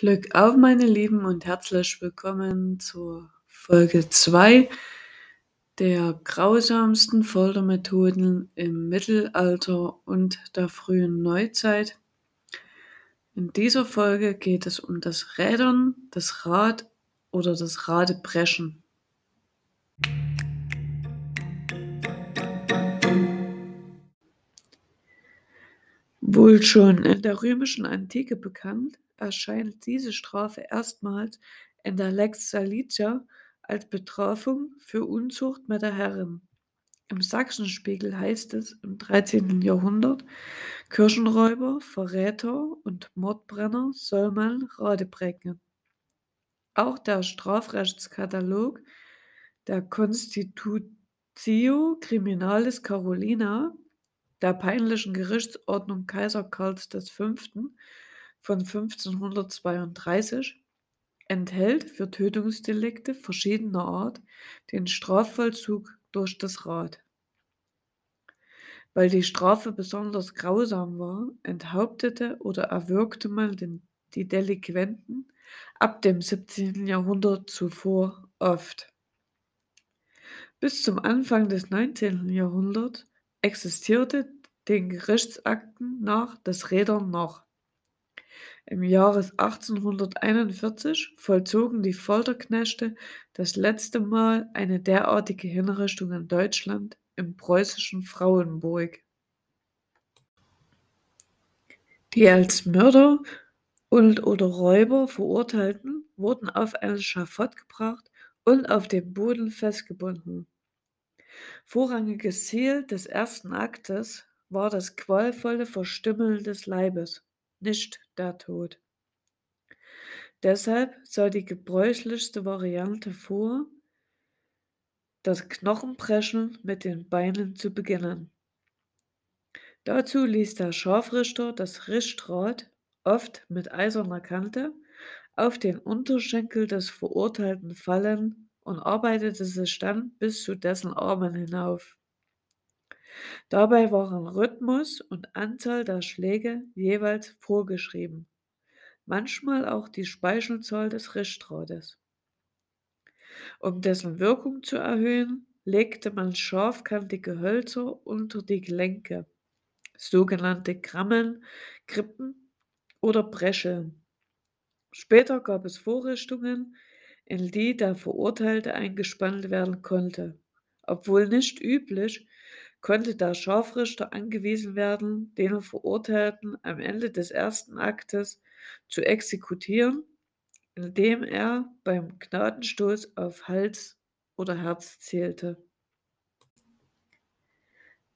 Glück auf, meine Lieben, und herzlich willkommen zur Folge 2 der grausamsten Foltermethoden im Mittelalter und der frühen Neuzeit. In dieser Folge geht es um das Rädern, das Rad oder das Radebrechen. Wohl schon in der römischen Antike bekannt, erscheint diese Strafe erstmals in der Lex Salicia als Bestrafung für Unzucht mit der Herrin. Im Sachsenspiegel heißt es im 13. Jahrhundert, Kirchenräuber, Verräter und Mordbrenner soll man radebrechen. Auch der Strafrechtskatalog der Constitutio Criminalis Carolina der peinlichen Gerichtsordnung Kaiser Karls V. von 1532 enthält für Tötungsdelikte verschiedener Art den Strafvollzug durch das Rad. Weil die Strafe besonders grausam war, enthauptete oder erwürgte man den, die Delinquenten ab dem 17. Jahrhundert zuvor oft. Bis zum Anfang des 19. Jahrhunderts existierte den Gerichtsakten nach das Rädern noch. Im Jahre 1841 vollzogen die Folterknechte das letzte Mal eine derartige Hinrichtung in Deutschland im preußischen Frauenburg. Die als Mörder und oder Räuber Verurteilten wurden auf ein Schafott gebracht und auf dem Boden festgebunden. Vorrangiges Ziel des ersten Aktes war das qualvolle Verstümmeln des Leibes, nicht der Tod. Deshalb sah die gebräuchlichste Variante vor, das Knochenbrechen mit den Beinen zu beginnen. Dazu ließ der Scharfrichter das Richtrad, oft mit eiserner Kante, auf den Unterschenkel des Verurteilten fallen und arbeitete sich dann bis zu dessen Armen hinauf. Dabei waren Rhythmus und Anzahl der Schläge jeweils vorgeschrieben, manchmal auch die Speichelzahl des Richtrades. Um dessen Wirkung zu erhöhen, legte man scharfkantige Hölzer unter die Gelenke, sogenannte Krammeln, Krippen oder Brescheln. Später gab es Vorrichtungen, in die der Verurteilte eingespannt werden konnte. Obwohl nicht üblich, konnte der Scharfrichter angewiesen werden, den Verurteilten am Ende des ersten Aktes zu exekutieren, indem er beim Gnadenstoß auf Hals oder Herz zählte.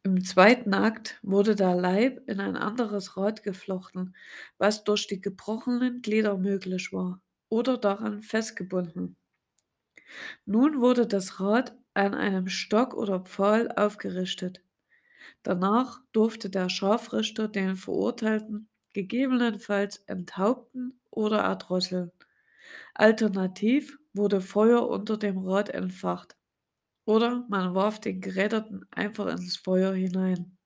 Im zweiten Akt wurde der Leib in ein anderes Rad geflochten, was durch die gebrochenen Glieder möglich war, oder daran festgebunden. Nun wurde das Rad an einem Stock oder Pfahl aufgerichtet. Danach durfte der Scharfrichter den Verurteilten gegebenenfalls enthaupten oder erdrosseln. Alternativ wurde Feuer unter dem Rad entfacht oder man warf den Geräderten einfach ins Feuer hinein.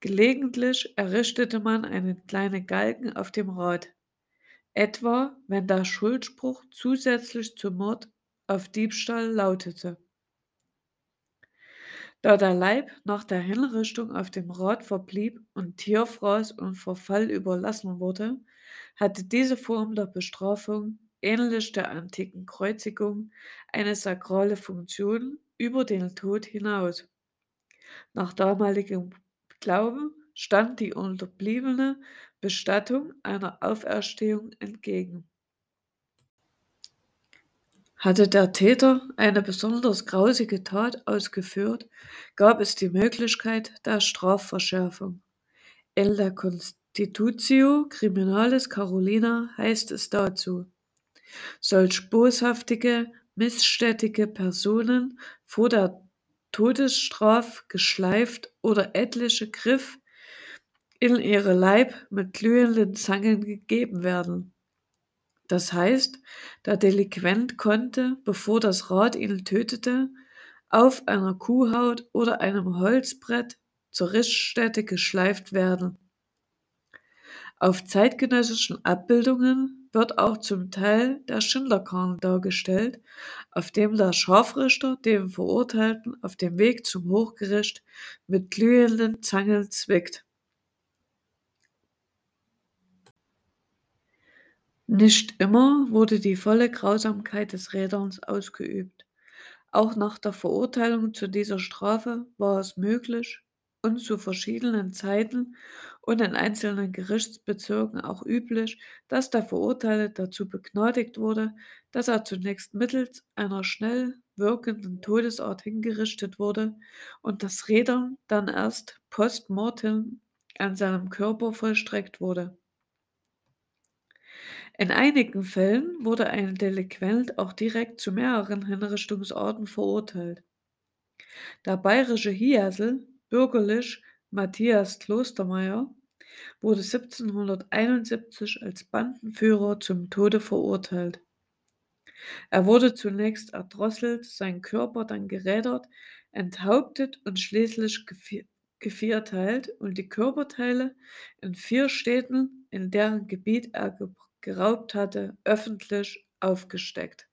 Gelegentlich errichtete man einen kleinen Galgen auf dem Rad, etwa wenn der Schuldspruch zusätzlich zum Mord auf Diebstahl lautete. Da der Leib nach der Hinrichtung auf dem Rad verblieb und Tierfraß und Verfall überlassen wurde, hatte diese Form der Bestrafung, ähnlich der antiken Kreuzigung, eine sakrale Funktion über den Tod hinaus. Nach damaligem Glauben stand die unterbliebene Bestattung einer Auferstehung entgegen. Hatte der Täter eine besonders grausige Tat ausgeführt, gab es die Möglichkeit der Strafverschärfung. In der Constitutio Criminalis Carolina heißt es dazu, solch boshaftige, missstätige Personen vor der Todesstraf geschleift oder etliche Griff in ihre Leib mit glühenden Zangen gegeben werden das heißt, der Delinquent konnte, bevor das Rad ihn tötete, auf einer Kuhhaut oder einem Holzbrett zur Rissstätte geschleift werden. Auf zeitgenössischen Abbildungen wird auch zum Teil der Schindlerkran dargestellt, auf dem der Scharfrichter den Verurteilten auf dem Weg zum Hochgericht mit glühenden Zangen zwickt. Nicht immer wurde die volle Grausamkeit des Räderns ausgeübt. Auch nach der Verurteilung zu dieser Strafe war es möglich und zu verschiedenen Zeiten und in einzelnen Gerichtsbezirken auch üblich, dass der Verurteilte dazu begnadigt wurde, dass er zunächst mittels einer schnell wirkenden Todesart hingerichtet wurde und das Rädern dann erst post mortem an seinem Körper vollstreckt wurde. In einigen Fällen wurde ein Delinquent auch direkt zu mehreren Hinrichtungsorten verurteilt. Der bayerische Hiesel, bürgerlich Matthias Klostermeier, wurde 1771 als Bandenführer zum Tode verurteilt. Er wurde zunächst erdrosselt, sein Körper dann gerädert, enthauptet und schließlich gevierteilt und die Körperteile in vier Städten, in deren Gebiet er geraubt hatte, öffentlich aufgesteckt.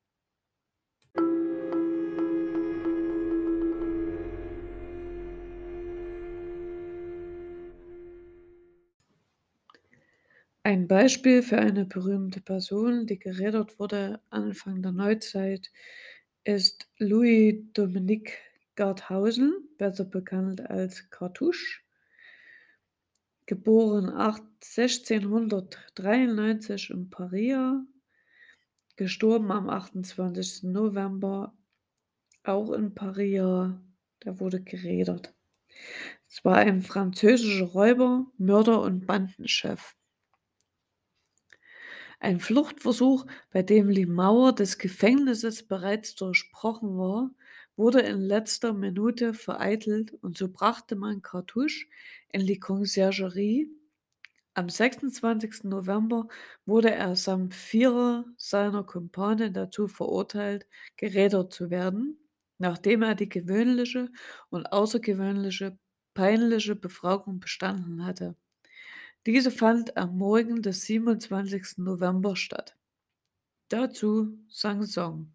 Ein Beispiel für eine berühmte Person, die gerädert wurde Anfang der Neuzeit, ist Louis Dominique Garthausen, besser bekannt als Cartouche, geboren 1693 in Paris, gestorben am 28. November auch in Paris. Der wurde gerädert. Es war ein französischer Räuber, Mörder und Bandenchef. Ein Fluchtversuch, bei dem die Mauer des Gefängnisses bereits durchbrochen war, wurde in letzter Minute vereitelt und so brachte man Cartouche in die Conciergerie. Am 26. November wurde er samt vierer seiner Kumpane dazu verurteilt, gerädert zu werden, nachdem er die gewöhnliche und außergewöhnliche peinliche Befragung bestanden hatte. Diese fand am Morgen des 27. November statt. Dazu sang Song.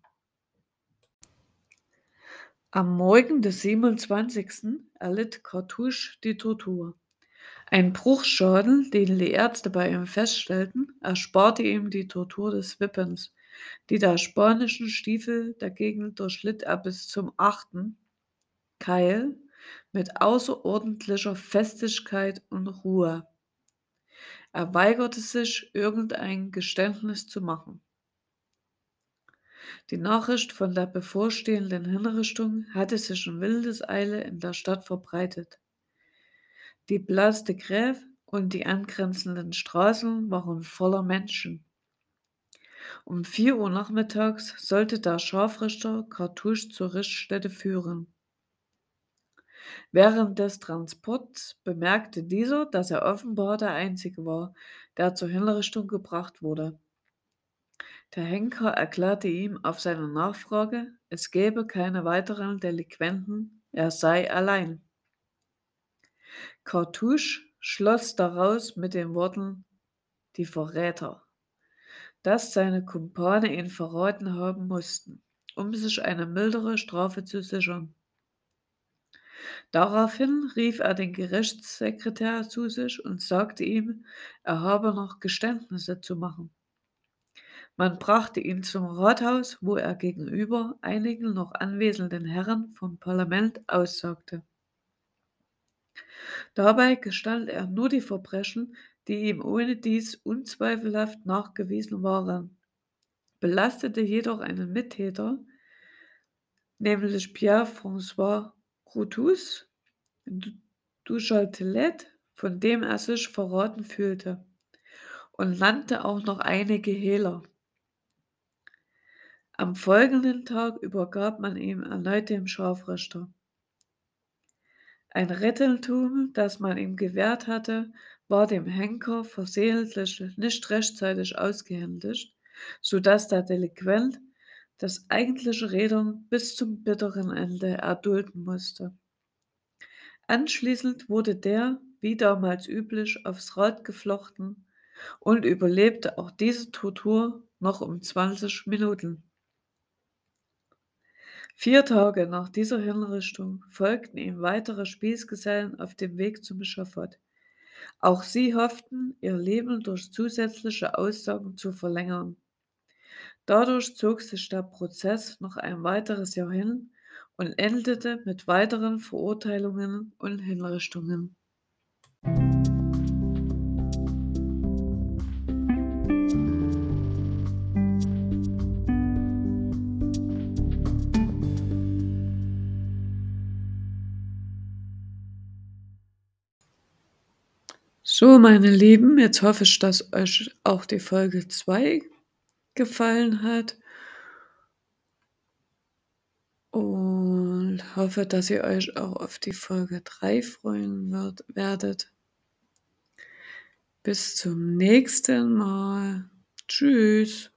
Am Morgen des 27. erlitt Cartouche die Tortur. Ein Bruchschaden, den die Ärzte bei ihm feststellten, ersparte ihm die Tortur des Wippens. Die der spanischen Stiefel dagegen durchlitt er bis zum achten Keil mit außerordentlicher Festigkeit und Ruhe. Er weigerte sich, irgendein Geständnis zu machen. Die Nachricht von der bevorstehenden Hinrichtung hatte sich in Wildeseile in der Stadt verbreitet. Die Place de Grève und die angrenzenden Straßen waren voller Menschen. Um vier Uhr nachmittags sollte der Scharfrichter Cartouche zur Richtstätte führen. Während des Transports bemerkte dieser, dass er offenbar der Einzige war, der zur Hinrichtung gebracht wurde. Der Henker erklärte ihm auf seine Nachfrage, es gebe keine weiteren Delinquenten, er sei allein. Cartouche schloss daraus mit den Worten die Verräter, dass seine Kumpane ihn verraten haben mussten, um sich eine mildere Strafe zu sichern. Daraufhin rief er den Gerichtssekretär zu sich und sagte ihm, er habe noch Geständnisse zu machen. Man brachte ihn zum Rathaus, wo er gegenüber einigen noch anwesenden Herren vom Parlament aussagte. Dabei gestand er nur die Verbrechen, die ihm ohnedies unzweifelhaft nachgewiesen waren, belastete jedoch einen Mittäter, nämlich Pierre-François Brutus Duchatelet, von dem er sich verraten fühlte, und nannte auch noch einige Hehler. Am folgenden Tag übergab man ihm erneut dem Scharfrichter. Ein Retteltum, das man ihm gewährt hatte, war dem Henker versehentlich nicht rechtzeitig ausgehändigt, so dass der Delinquent das eigentliche Rädern bis zum bitteren Ende erdulden musste. Anschließend wurde der, wie damals üblich, aufs Rad geflochten und überlebte auch diese Tortur noch um 20 Minuten. Vier Tage nach dieser Hinrichtung folgten ihm weitere Spießgesellen auf dem Weg zum Schafott. Auch sie hofften, ihr Leben durch zusätzliche Aussagen zu verlängern. Dadurch zog sich der Prozess noch ein weiteres Jahr hin und endete mit weiteren Verurteilungen und Hinrichtungen. So, meine Lieben, jetzt hoffe ich, dass euch auch die Folge 2 gefallen hat. Und hoffe, dass ihr euch auch auf die Folge 3 freuen wird, werdet. Bis zum nächsten Mal. Tschüss.